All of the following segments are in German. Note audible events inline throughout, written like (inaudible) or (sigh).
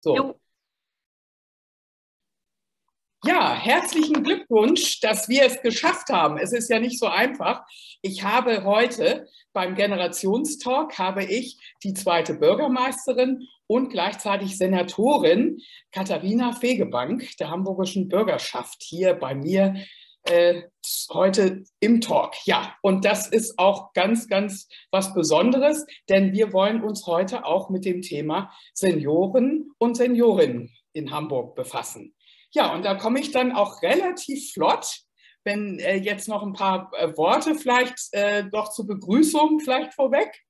So. Jo. Ja, herzlichen Glückwunsch, dass wir es geschafft haben. Es ist ja nicht so einfach. Ich habe heute beim Generationstalk habe ich die zweite Bürgermeisterin und gleichzeitig Senatorin Katharina Fegebank der hamburgischen Bürgerschaft hier bei mir äh, heute im Talk. Ja, und das ist auch ganz, ganz was Besonderes, denn wir wollen uns heute auch mit dem Thema Senioren und Seniorinnen in Hamburg befassen. Ja, und da komme ich dann auch relativ flott, wenn äh, jetzt noch ein paar äh, Worte vielleicht äh, doch zur Begrüßung vielleicht vorweg.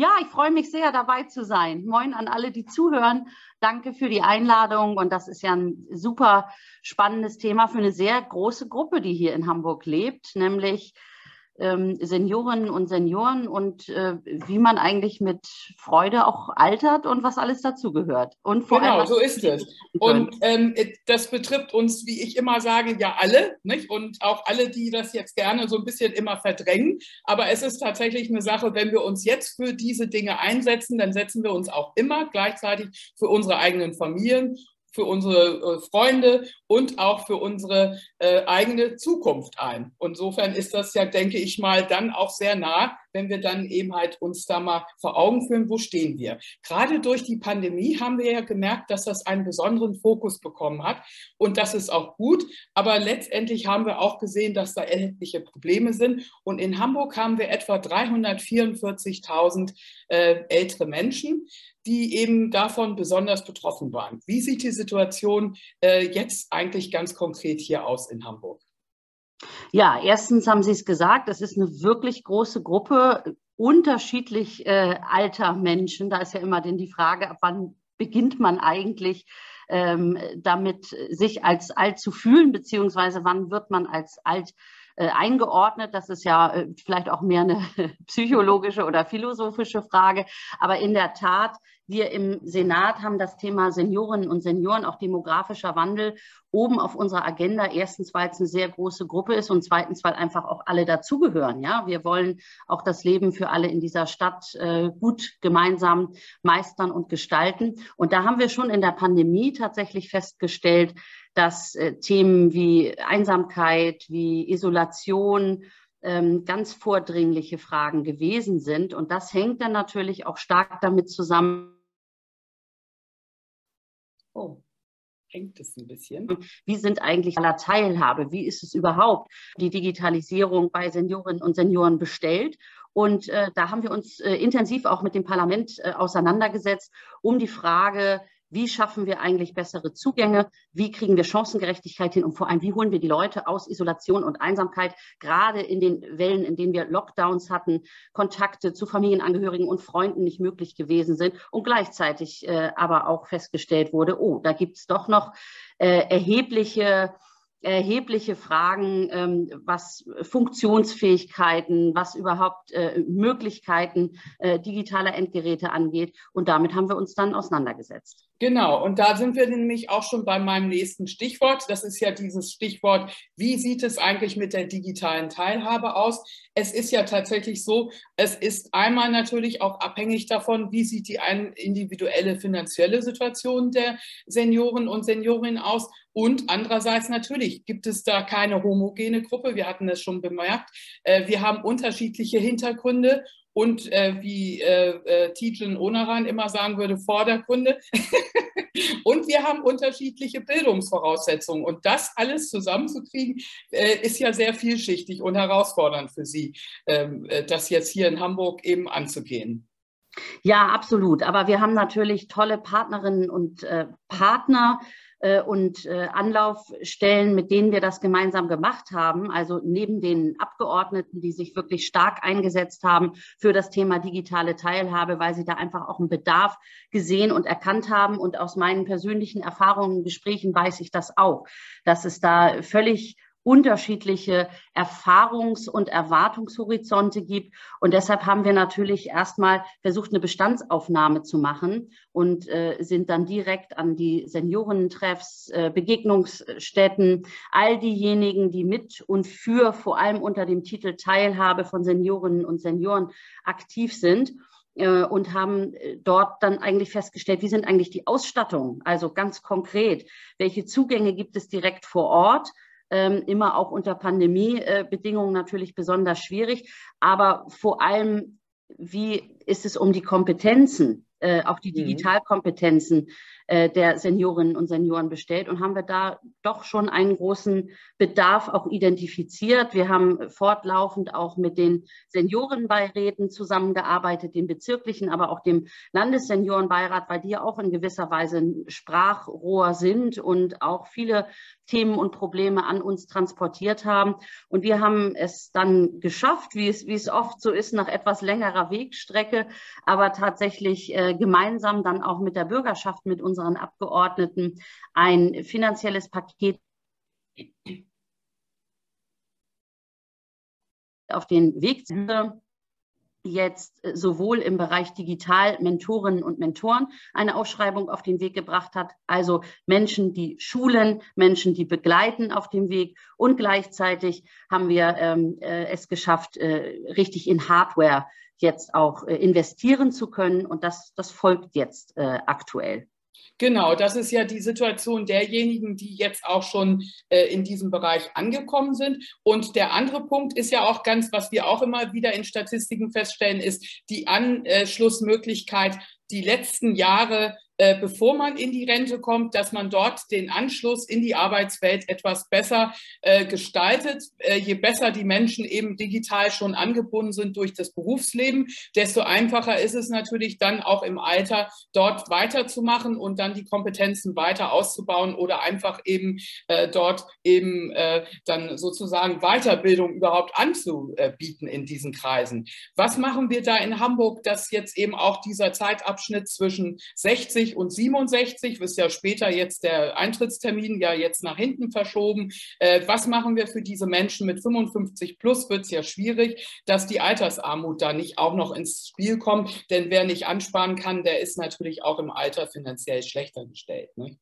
Ja, ich freue mich sehr, dabei zu sein. Moin an alle, die zuhören. Danke für die Einladung. Und das ist ja ein super spannendes Thema für eine sehr große Gruppe, die hier in Hamburg lebt, nämlich ähm, Seniorinnen und Senioren und äh, wie man eigentlich mit Freude auch altert und was alles dazugehört. Und vor genau, allem, so ist es. Und ähm, das betrifft uns, wie ich immer sage, ja alle, nicht? Und auch alle, die das jetzt gerne so ein bisschen immer verdrängen. Aber es ist tatsächlich eine Sache, wenn wir uns jetzt für diese Dinge einsetzen, dann setzen wir uns auch immer gleichzeitig für unsere eigenen Familien für unsere äh, Freunde und auch für unsere äh, eigene Zukunft ein. Insofern ist das ja, denke ich mal, dann auch sehr nah, wenn wir dann eben halt uns da mal vor Augen führen, wo stehen wir. Gerade durch die Pandemie haben wir ja gemerkt, dass das einen besonderen Fokus bekommen hat und das ist auch gut. Aber letztendlich haben wir auch gesehen, dass da erhebliche Probleme sind. Und in Hamburg haben wir etwa 344.000 äh, ältere Menschen die eben davon besonders betroffen waren. Wie sieht die Situation äh, jetzt eigentlich ganz konkret hier aus in Hamburg? Ja, erstens haben Sie es gesagt, das ist eine wirklich große Gruppe unterschiedlich äh, alter Menschen. Da ist ja immer denn die Frage, ab wann beginnt man eigentlich ähm, damit, sich als alt zu fühlen, beziehungsweise wann wird man als alt äh, eingeordnet. Das ist ja äh, vielleicht auch mehr eine (laughs) psychologische oder philosophische Frage. Aber in der Tat, wir im Senat haben das Thema Seniorinnen und Senioren, auch demografischer Wandel, oben auf unserer Agenda. Erstens, weil es eine sehr große Gruppe ist und zweitens, weil einfach auch alle dazugehören. Ja, wir wollen auch das Leben für alle in dieser Stadt äh, gut gemeinsam meistern und gestalten. Und da haben wir schon in der Pandemie tatsächlich festgestellt, dass äh, Themen wie Einsamkeit, wie Isolation ähm, ganz vordringliche Fragen gewesen sind. Und das hängt dann natürlich auch stark damit zusammen. Oh hängt es ein bisschen. Wie sind eigentlich aller Teilhabe? Wie ist es überhaupt, die Digitalisierung bei Seniorinnen und Senioren bestellt? Und äh, da haben wir uns äh, intensiv auch mit dem Parlament äh, auseinandergesetzt, um die Frage, wie schaffen wir eigentlich bessere Zugänge? Wie kriegen wir Chancengerechtigkeit hin? Und vor allem, wie holen wir die Leute aus Isolation und Einsamkeit, gerade in den Wellen, in denen wir Lockdowns hatten, Kontakte zu Familienangehörigen und Freunden nicht möglich gewesen sind und gleichzeitig äh, aber auch festgestellt wurde, oh, da gibt es doch noch äh, erhebliche erhebliche Fragen, ähm, was Funktionsfähigkeiten, was überhaupt äh, Möglichkeiten äh, digitaler Endgeräte angeht. Und damit haben wir uns dann auseinandergesetzt. Genau, und da sind wir nämlich auch schon bei meinem nächsten Stichwort. Das ist ja dieses Stichwort, wie sieht es eigentlich mit der digitalen Teilhabe aus? Es ist ja tatsächlich so, es ist einmal natürlich auch abhängig davon, wie sieht die individuelle finanzielle Situation der Senioren und Seniorinnen aus. Und andererseits natürlich gibt es da keine homogene Gruppe. Wir hatten es schon bemerkt. Äh, wir haben unterschiedliche Hintergründe und äh, wie äh, äh, Tietjen Onaran immer sagen würde, Vordergründe. (laughs) und wir haben unterschiedliche Bildungsvoraussetzungen. Und das alles zusammenzukriegen, äh, ist ja sehr vielschichtig und herausfordernd für Sie, ähm, äh, das jetzt hier in Hamburg eben anzugehen. Ja, absolut. Aber wir haben natürlich tolle Partnerinnen und äh, Partner, und äh, Anlaufstellen, mit denen wir das gemeinsam gemacht haben. Also neben den Abgeordneten, die sich wirklich stark eingesetzt haben für das Thema digitale Teilhabe, weil sie da einfach auch einen Bedarf gesehen und erkannt haben. Und aus meinen persönlichen Erfahrungen, Gesprächen weiß ich das auch, dass es da völlig unterschiedliche Erfahrungs- und Erwartungshorizonte gibt. Und deshalb haben wir natürlich erstmal versucht, eine Bestandsaufnahme zu machen und äh, sind dann direkt an die Seniorentreffs, äh, Begegnungsstätten, all diejenigen, die mit und für vor allem unter dem Titel Teilhabe von Seniorinnen und Senioren aktiv sind äh, und haben äh, dort dann eigentlich festgestellt, wie sind eigentlich die Ausstattungen, also ganz konkret, welche Zugänge gibt es direkt vor Ort, immer auch unter Pandemiebedingungen natürlich besonders schwierig, aber vor allem, wie ist es um die Kompetenzen, äh, auch die mhm. Digitalkompetenzen der Seniorinnen und Senioren bestellt und haben wir da doch schon einen großen Bedarf auch identifiziert. Wir haben fortlaufend auch mit den Seniorenbeiräten zusammengearbeitet, den bezirklichen, aber auch dem Landesseniorenbeirat, weil die ja auch in gewisser Weise ein Sprachrohr sind und auch viele Themen und Probleme an uns transportiert haben. Und wir haben es dann geschafft, wie es, wie es oft so ist, nach etwas längerer Wegstrecke, aber tatsächlich äh, gemeinsam dann auch mit der Bürgerschaft, mit unseren unseren Abgeordneten ein finanzielles Paket auf den Weg jetzt sowohl im Bereich Digital Mentorinnen und Mentoren eine Ausschreibung auf den Weg gebracht hat, also Menschen, die schulen, Menschen, die begleiten auf dem Weg. Und gleichzeitig haben wir ähm, äh, es geschafft, äh, richtig in Hardware jetzt auch äh, investieren zu können. Und das, das folgt jetzt äh, aktuell. Genau, das ist ja die Situation derjenigen, die jetzt auch schon äh, in diesem Bereich angekommen sind. Und der andere Punkt ist ja auch ganz, was wir auch immer wieder in Statistiken feststellen, ist die Anschlussmöglichkeit, die letzten Jahre äh, bevor man in die Rente kommt, dass man dort den Anschluss in die Arbeitswelt etwas besser äh, gestaltet. Äh, je besser die Menschen eben digital schon angebunden sind durch das Berufsleben, desto einfacher ist es natürlich dann auch im Alter dort weiterzumachen und dann die Kompetenzen weiter auszubauen oder einfach eben äh, dort eben dann sozusagen Weiterbildung überhaupt anzubieten in diesen Kreisen. Was machen wir da in Hamburg, dass jetzt eben auch dieser Zeitabschnitt zwischen 60 60 und 67, ist ja später jetzt der Eintrittstermin ja jetzt nach hinten verschoben. Äh, was machen wir für diese Menschen mit 55 plus? Wird es ja schwierig, dass die Altersarmut da nicht auch noch ins Spiel kommt. Denn wer nicht ansparen kann, der ist natürlich auch im Alter finanziell schlechter gestellt. Ne?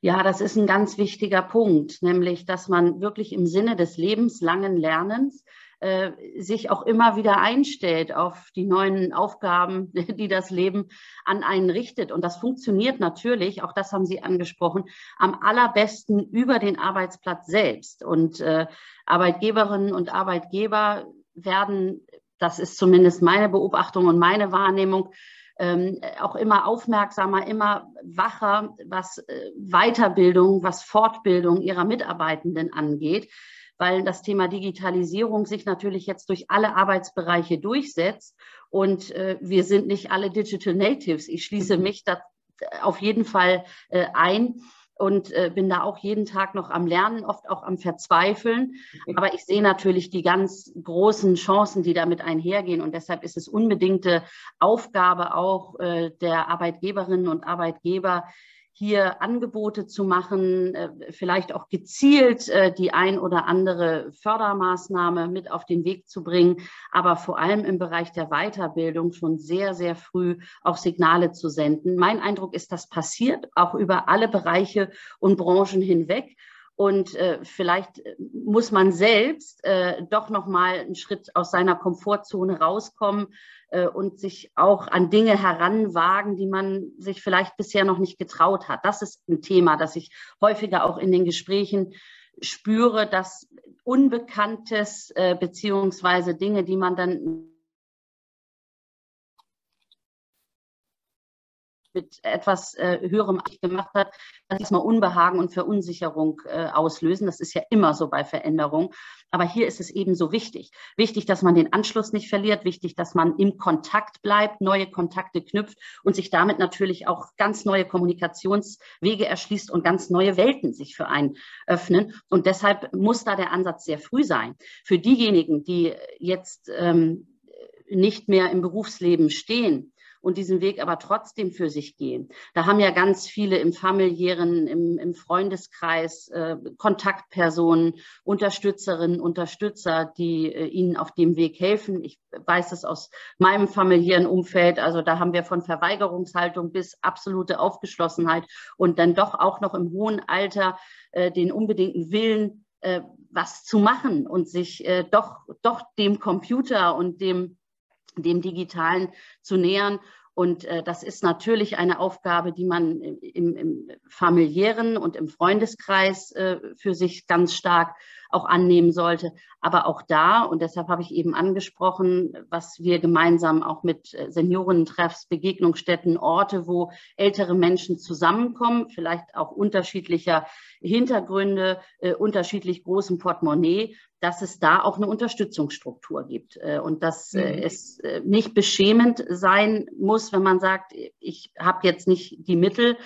Ja, das ist ein ganz wichtiger Punkt, nämlich, dass man wirklich im Sinne des lebenslangen Lernens äh, sich auch immer wieder einstellt auf die neuen Aufgaben, (laughs) die das Leben an einen richtet. Und das funktioniert natürlich, auch das haben Sie angesprochen, am allerbesten über den Arbeitsplatz selbst. Und äh, Arbeitgeberinnen und Arbeitgeber werden, das ist zumindest meine Beobachtung und meine Wahrnehmung, ähm, auch immer aufmerksamer, immer wacher, was äh, Weiterbildung, was Fortbildung ihrer Mitarbeitenden angeht weil das Thema Digitalisierung sich natürlich jetzt durch alle Arbeitsbereiche durchsetzt. Und äh, wir sind nicht alle Digital Natives. Ich schließe mich da auf jeden Fall äh, ein und äh, bin da auch jeden Tag noch am Lernen, oft auch am Verzweifeln. Aber ich sehe natürlich die ganz großen Chancen, die damit einhergehen. Und deshalb ist es unbedingte Aufgabe auch äh, der Arbeitgeberinnen und Arbeitgeber, hier Angebote zu machen, äh, vielleicht auch gezielt äh, die ein oder andere Fördermaßnahme mit auf den Weg zu bringen, aber vor allem im Bereich der Weiterbildung schon sehr, sehr früh auch Signale zu senden. Mein Eindruck ist, das passiert auch über alle Bereiche und Branchen hinweg. Und äh, vielleicht muss man selbst äh, doch noch mal einen Schritt aus seiner Komfortzone rauskommen, äh, und sich auch an Dinge heranwagen, die man sich vielleicht bisher noch nicht getraut hat. Das ist ein Thema, das ich häufiger auch in den Gesprächen spüre, dass Unbekanntes äh, beziehungsweise Dinge, die man dann mit etwas äh, höherem gemacht hat, dass erstmal Unbehagen und Verunsicherung äh, auslösen. Das ist ja immer so bei Veränderungen. Aber hier ist es eben so wichtig. Wichtig, dass man den Anschluss nicht verliert, wichtig, dass man im Kontakt bleibt, neue Kontakte knüpft und sich damit natürlich auch ganz neue Kommunikationswege erschließt und ganz neue Welten sich für einen öffnen. Und deshalb muss da der Ansatz sehr früh sein. Für diejenigen, die jetzt ähm, nicht mehr im Berufsleben stehen, und diesen Weg aber trotzdem für sich gehen. Da haben ja ganz viele im familiären, im, im Freundeskreis äh, Kontaktpersonen, Unterstützerinnen, Unterstützer, die äh, ihnen auf dem Weg helfen. Ich weiß es aus meinem familiären Umfeld. Also da haben wir von Verweigerungshaltung bis absolute Aufgeschlossenheit und dann doch auch noch im hohen Alter äh, den unbedingten Willen, äh, was zu machen und sich äh, doch, doch dem Computer und dem dem Digitalen zu nähern. Und äh, das ist natürlich eine Aufgabe, die man im, im familiären und im Freundeskreis äh, für sich ganz stark auch annehmen sollte. Aber auch da, und deshalb habe ich eben angesprochen, was wir gemeinsam auch mit äh, Seniorentreffs, Begegnungsstätten, Orte, wo ältere Menschen zusammenkommen, vielleicht auch unterschiedlicher Hintergründe, äh, unterschiedlich großem Portemonnaie, dass es da auch eine Unterstützungsstruktur gibt äh, und dass äh, mhm. es äh, nicht beschämend sein muss, wenn man sagt, ich habe jetzt nicht die Mittel,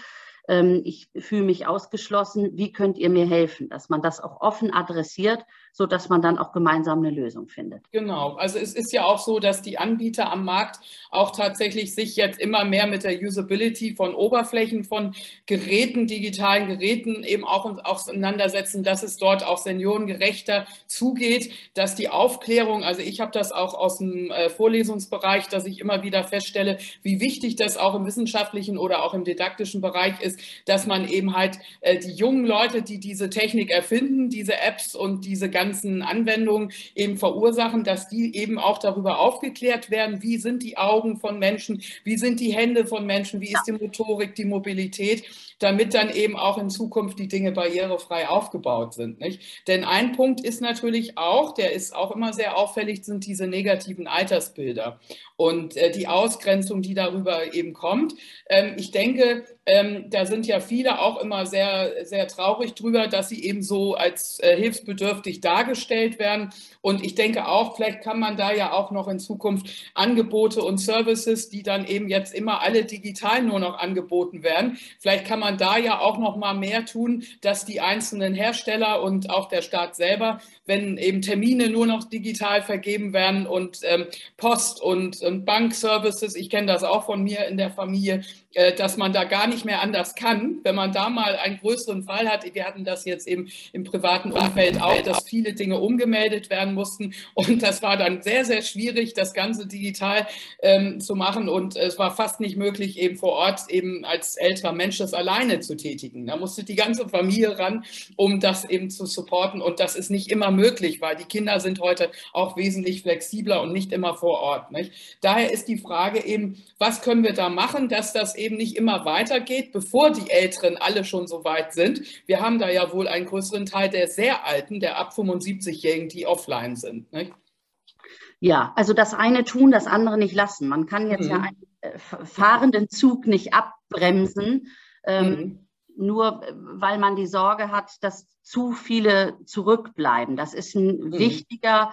ähm, ich fühle mich ausgeschlossen, wie könnt ihr mir helfen? Dass man das auch offen adressiert, sodass man dann auch gemeinsam eine Lösung findet. Genau, also es ist ja auch so, dass die Anbieter am Markt auch tatsächlich sich jetzt immer mehr mit der Usability von Oberflächen, von Geräten, digitalen Geräten eben auch auseinandersetzen, dass es dort auch seniorengerechter zugeht, dass die Aufklärung, also ich habe das auch aus dem äh, Vorlesungsbereich, dass ich immer wieder feststelle, wie wichtig das auch im wissenschaftlichen oder auch im didaktischen Bereich ist, dass man eben halt äh, die jungen Leute, die diese Technik erfinden, diese Apps und diese ganzen Anwendungen eben verursachen, dass die eben auch darüber aufgeklärt werden, wie sind die Augen von Menschen, wie sind die Hände von Menschen, wie ist die Motorik, die Mobilität, damit dann eben auch in Zukunft die Dinge barrierefrei aufgebaut sind. Nicht? Denn ein Punkt ist natürlich auch, der ist auch immer sehr auffällig, sind diese negativen Altersbilder und äh, die Ausgrenzung, die darüber eben kommt. Ähm, ich denke, ähm, da sind ja viele auch immer sehr, sehr traurig drüber, dass sie eben so als äh, hilfsbedürftig dargestellt werden. Und ich denke auch, vielleicht kann man da ja auch noch in Zukunft Angebote und Services, die dann eben jetzt immer alle digital nur noch angeboten werden. Vielleicht kann man da ja auch noch mal mehr tun, dass die einzelnen Hersteller und auch der Staat selber, wenn eben Termine nur noch digital vergeben werden und ähm, Post und und Bankservices, ich kenne das auch von mir in der Familie, äh, dass man da gar nicht mehr anders kann, wenn man da mal einen größeren Fall hat. Wir hatten das jetzt eben im privaten Umfeld auch, dass viele Dinge umgemeldet werden mussten und das war dann sehr, sehr schwierig, das Ganze digital ähm, zu machen und es war fast nicht möglich, eben vor Ort eben als älterer Mensch das alleine zu tätigen. Da musste die ganze Familie ran, um das eben zu supporten und das ist nicht immer möglich, weil die Kinder sind heute auch wesentlich flexibler und nicht immer vor Ort. Nicht? Daher ist die Frage eben, was können wir da machen, dass das eben nicht immer weitergeht, bevor die Älteren alle schon so weit sind. Wir haben da ja wohl einen größeren Teil der sehr Alten, der ab 75-Jährigen, die offline sind. Nicht? Ja, also das eine tun, das andere nicht lassen. Man kann jetzt mhm. ja einen äh, fahrenden Zug nicht abbremsen. Ähm, mhm nur weil man die Sorge hat, dass zu viele zurückbleiben. Das ist ein mhm. wichtiger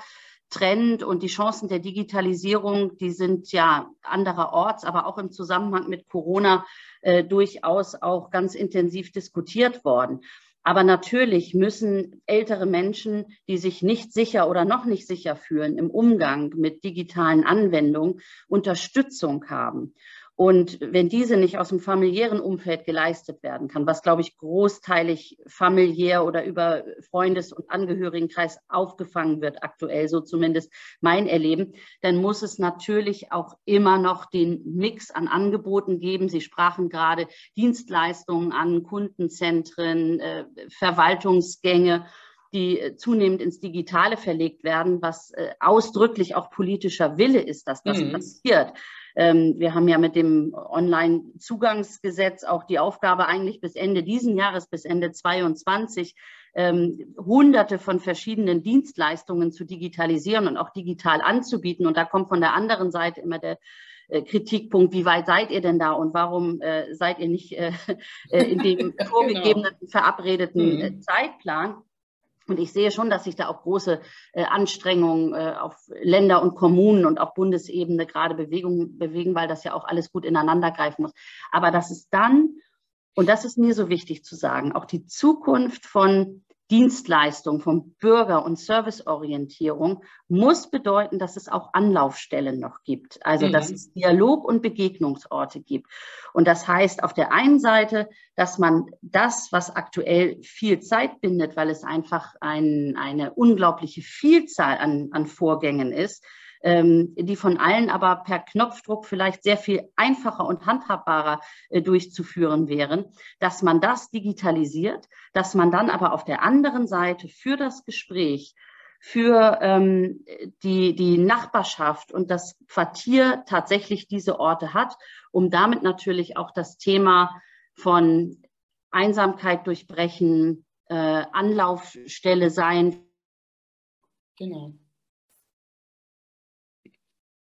Trend und die Chancen der Digitalisierung, die sind ja andererorts, aber auch im Zusammenhang mit Corona äh, durchaus auch ganz intensiv diskutiert worden. Aber natürlich müssen ältere Menschen, die sich nicht sicher oder noch nicht sicher fühlen im Umgang mit digitalen Anwendungen, Unterstützung haben. Und wenn diese nicht aus dem familiären Umfeld geleistet werden kann, was, glaube ich, großteilig familiär oder über Freundes- und Angehörigenkreis aufgefangen wird, aktuell, so zumindest mein Erleben, dann muss es natürlich auch immer noch den Mix an Angeboten geben. Sie sprachen gerade Dienstleistungen an, Kundenzentren, äh, Verwaltungsgänge die zunehmend ins Digitale verlegt werden, was äh, ausdrücklich auch politischer Wille ist, dass das mhm. passiert. Ähm, wir haben ja mit dem Online-Zugangsgesetz auch die Aufgabe eigentlich bis Ende diesen Jahres, bis Ende 22, ähm, hunderte von verschiedenen Dienstleistungen zu digitalisieren und auch digital anzubieten. Und da kommt von der anderen Seite immer der äh, Kritikpunkt, wie weit seid ihr denn da und warum äh, seid ihr nicht äh, (laughs) äh in dem (laughs) genau. vorgegebenen, genau. verabredeten mhm. Zeitplan? Und ich sehe schon, dass sich da auch große äh, Anstrengungen äh, auf Länder- und Kommunen und auch Bundesebene gerade Bewegung, bewegen, weil das ja auch alles gut ineinander greifen muss. Aber das ist dann, und das ist mir so wichtig zu sagen, auch die Zukunft von Dienstleistung, von Bürger- und Serviceorientierung muss bedeuten, dass es auch Anlaufstellen noch gibt. Also, mhm. dass es Dialog- und Begegnungsorte gibt. Und das heißt auf der einen Seite, dass man das, was aktuell viel Zeit bindet, weil es einfach ein, eine unglaubliche Vielzahl an, an Vorgängen ist, die von allen aber per Knopfdruck vielleicht sehr viel einfacher und handhabbarer äh, durchzuführen wären, dass man das digitalisiert, dass man dann aber auf der anderen Seite für das Gespräch für ähm, die, die Nachbarschaft und das Quartier tatsächlich diese Orte hat, um damit natürlich auch das Thema von Einsamkeit durchbrechen, äh, Anlaufstelle sein. Genau.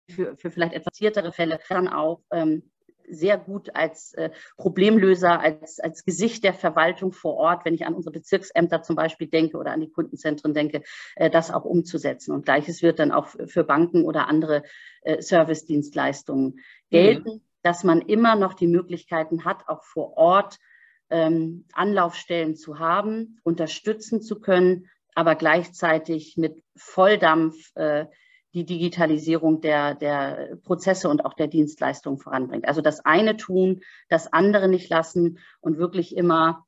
Für, für vielleicht etwas ziertere Fälle dann auch ähm, sehr gut als äh, Problemlöser, als, als Gesicht der Verwaltung vor Ort, wenn ich an unsere Bezirksämter zum Beispiel denke oder an die Kundenzentren denke, äh, das auch umzusetzen. Und gleiches wird dann auch für Banken oder andere äh, Service-Dienstleistungen gelten, mhm. dass man immer noch die Möglichkeiten hat, auch vor Ort ähm, Anlaufstellen zu haben, unterstützen zu können, aber gleichzeitig mit Volldampf äh, die Digitalisierung der, der Prozesse und auch der Dienstleistungen voranbringt. Also das eine tun, das andere nicht lassen und wirklich immer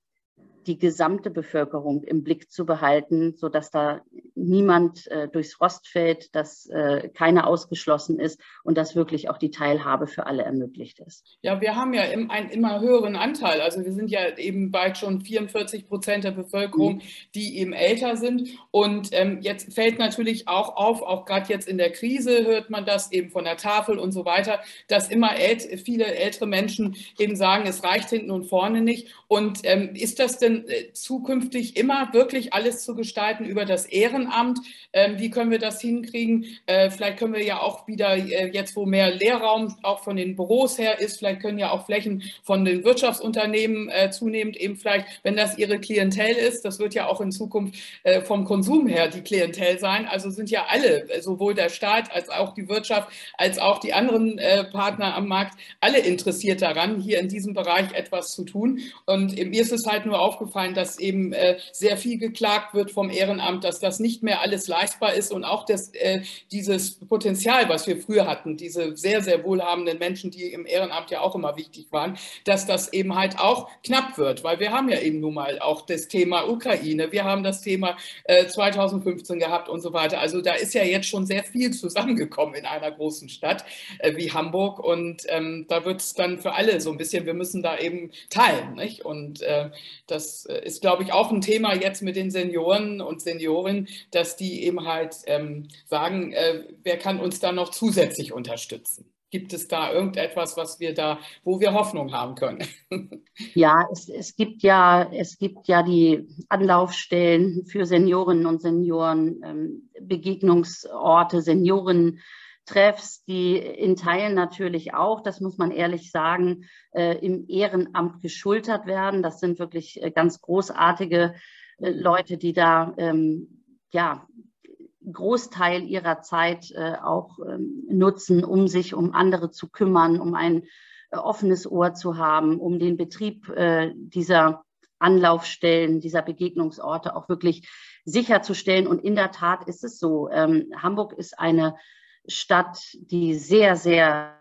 die gesamte Bevölkerung im Blick zu behalten, sodass da niemand äh, durchs Rost fällt, dass äh, keiner ausgeschlossen ist und dass wirklich auch die Teilhabe für alle ermöglicht ist. Ja, wir haben ja im, einen immer höheren Anteil. Also wir sind ja eben bald schon 44 Prozent der Bevölkerung, mhm. die eben älter sind. Und ähm, jetzt fällt natürlich auch auf, auch gerade jetzt in der Krise hört man das eben von der Tafel und so weiter, dass immer ält viele ältere Menschen eben sagen, es reicht hinten und vorne nicht. Und ähm, ist das denn äh, zukünftig immer wirklich alles zu gestalten über das Ehrenamt? Ähm, wie können wir das hinkriegen? Äh, vielleicht können wir ja auch wieder, äh, jetzt wo mehr Lehrraum auch von den Büros her ist, vielleicht können ja auch Flächen von den Wirtschaftsunternehmen zunehmend eben vielleicht, wenn das ihre Klientel ist, das wird ja auch in Zukunft vom Konsum her die Klientel sein. Also sind ja alle, sowohl der Staat als auch die Wirtschaft, als auch die anderen Partner am Markt, alle interessiert daran, hier in diesem Bereich etwas zu tun. Und mir ist es halt nur aufgefallen, aufgefallen, dass eben äh, sehr viel geklagt wird vom Ehrenamt, dass das nicht mehr alles leistbar ist und auch das, äh, dieses Potenzial, was wir früher hatten, diese sehr, sehr wohlhabenden Menschen, die im Ehrenamt ja auch immer wichtig waren, dass das eben halt auch knapp wird, weil wir haben ja eben nun mal auch das Thema Ukraine, wir haben das Thema äh, 2015 gehabt und so weiter. Also da ist ja jetzt schon sehr viel zusammengekommen in einer großen Stadt äh, wie Hamburg und ähm, da wird es dann für alle so ein bisschen, wir müssen da eben teilen. Nicht? Und äh, das äh, ist, glaube ich, auch ein Thema jetzt mit den Senioren und Seniorinnen, dass die eben halt ähm, sagen, äh, wer kann uns da noch zusätzlich unterstützen? Gibt es da irgendetwas, was wir da, wo wir Hoffnung haben können? (laughs) Ja, es, es gibt ja, es gibt ja die Anlaufstellen für Seniorinnen und Senioren, ähm, Begegnungsorte, Senioren. Treffs, die in Teilen natürlich auch, das muss man ehrlich sagen, äh, im Ehrenamt geschultert werden. Das sind wirklich äh, ganz großartige äh, Leute, die da ähm, ja, Großteil ihrer Zeit auch ähm, nutzen, um sich um andere zu kümmern, um ein offenes Ohr zu haben, um den Betrieb dieser Anlaufstellen, dieser Begegnungsorte auch wirklich sicherzustellen. Und in der Tat ist es so. Ähm, Hamburg ist eine Stadt, die sehr, sehr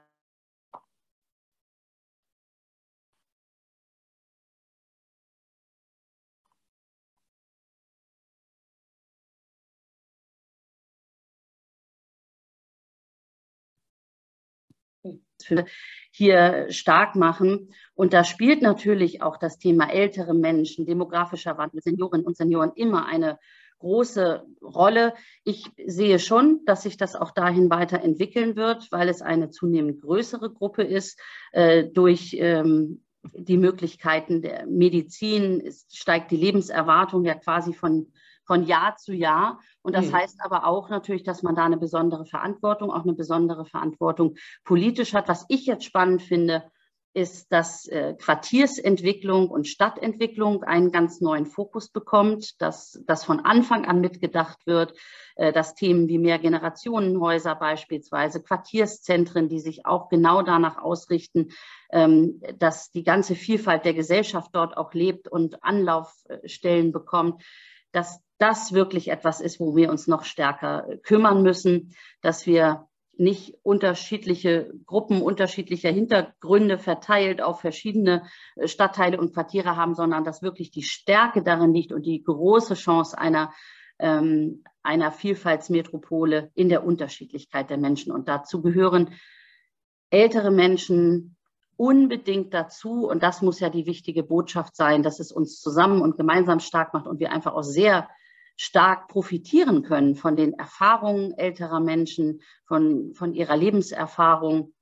hier stark machen. Und da spielt natürlich auch das Thema ältere Menschen, demografischer Wandel, Seniorinnen und Senioren immer eine große Rolle. Ich sehe schon, dass sich das auch dahin weiterentwickeln wird, weil es eine zunehmend größere Gruppe ist. Äh, durch ähm, die Möglichkeiten der Medizin ist, steigt die Lebenserwartung ja quasi von, von Jahr zu Jahr. Und das mhm. heißt aber auch natürlich, dass man da eine besondere Verantwortung, auch eine besondere Verantwortung politisch hat. Was ich jetzt spannend finde, ist, dass äh, Quartiersentwicklung und Stadtentwicklung einen ganz neuen Fokus bekommt, dass das von Anfang an mitgedacht wird, äh, dass Themen wie Mehrgenerationenhäuser beispielsweise, Quartierszentren, die sich auch genau danach ausrichten, ähm, dass die ganze Vielfalt der Gesellschaft dort auch lebt und Anlaufstellen bekommt, dass das wirklich etwas ist, wo wir uns noch stärker kümmern müssen, dass wir nicht unterschiedliche Gruppen unterschiedlicher Hintergründe verteilt auf verschiedene äh, Stadtteile und Quartiere haben, sondern dass wirklich die Stärke darin liegt und die große Chance einer, ähm, einer Vielfaltsmetropole in der Unterschiedlichkeit der Menschen. Und dazu gehören ältere Menschen unbedingt dazu. Und das muss ja die wichtige Botschaft sein, dass es uns zusammen und gemeinsam stark macht und wir einfach auch sehr stark profitieren können von den Erfahrungen älterer Menschen, von, von ihrer Lebenserfahrung,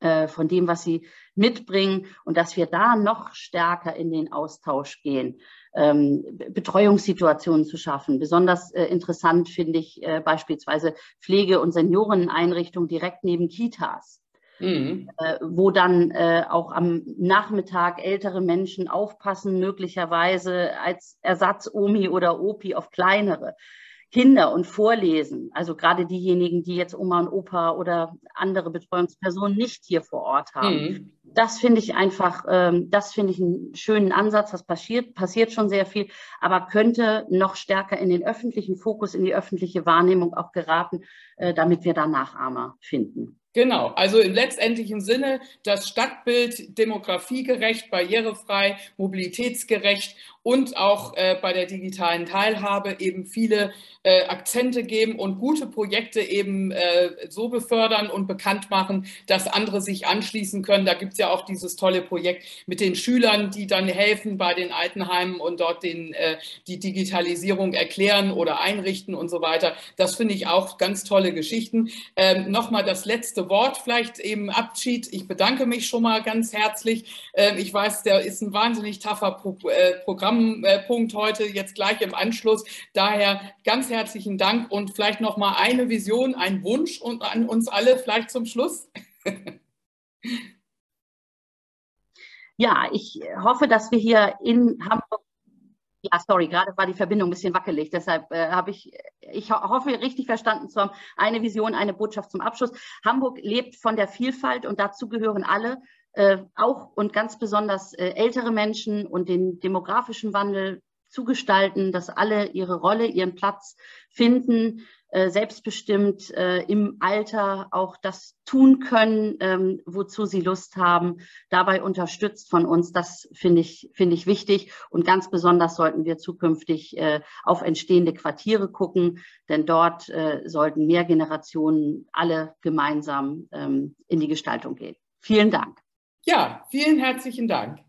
äh, von dem, was sie mitbringen und dass wir da noch stärker in den Austausch gehen, ähm, Betreuungssituationen zu schaffen. Besonders äh, interessant finde ich äh, beispielsweise Pflege- und Senioreneinrichtungen direkt neben Kitas. Mhm. Äh, wo dann äh, auch am Nachmittag ältere Menschen aufpassen, möglicherweise als Ersatz-Omi oder Opi auf kleinere. Kinder und vorlesen, also gerade diejenigen, die jetzt Oma und Opa oder andere Betreuungspersonen nicht hier vor Ort haben. Mhm. Das finde ich einfach, ähm, das finde ich einen schönen Ansatz. Das passiert, passiert schon sehr viel, aber könnte noch stärker in den öffentlichen Fokus, in die öffentliche Wahrnehmung auch geraten, äh, damit wir da Nachahmer finden. Genau, also im letztendlichen Sinne das Stadtbild demografiegerecht, barrierefrei, mobilitätsgerecht und auch äh, bei der digitalen Teilhabe eben viele äh, Akzente geben und gute Projekte eben äh, so befördern und bekannt machen, dass andere sich anschließen können. Da gibt es ja auch dieses tolle Projekt mit den Schülern, die dann helfen bei den Altenheimen und dort den, äh, die Digitalisierung erklären oder einrichten und so weiter. Das finde ich auch ganz tolle Geschichten. Ähm, Nochmal das letzte Wort, vielleicht eben Abschied. Ich bedanke mich schon mal ganz herzlich. Ähm, ich weiß, der ist ein wahnsinnig taffer Pro äh, Programmpunkt heute, jetzt gleich im Anschluss. Daher ganz herzlichen Dank und vielleicht noch mal eine Vision, ein Wunsch an uns alle vielleicht zum Schluss. (laughs) Ja, ich hoffe, dass wir hier in Hamburg ja, sorry, gerade war die Verbindung ein bisschen wackelig. Deshalb äh, habe ich, ich hoffe, richtig verstanden zu haben. Eine Vision, eine Botschaft zum Abschluss. Hamburg lebt von der Vielfalt und dazu gehören alle, äh, auch und ganz besonders äh, ältere Menschen und den demografischen Wandel zu gestalten, dass alle ihre Rolle, ihren Platz finden, äh, selbstbestimmt äh, im Alter auch das tun können, ähm, wozu sie Lust haben, dabei unterstützt von uns. Das finde ich, finde ich wichtig. Und ganz besonders sollten wir zukünftig äh, auf entstehende Quartiere gucken, denn dort äh, sollten mehr Generationen alle gemeinsam ähm, in die Gestaltung gehen. Vielen Dank. Ja, vielen herzlichen Dank.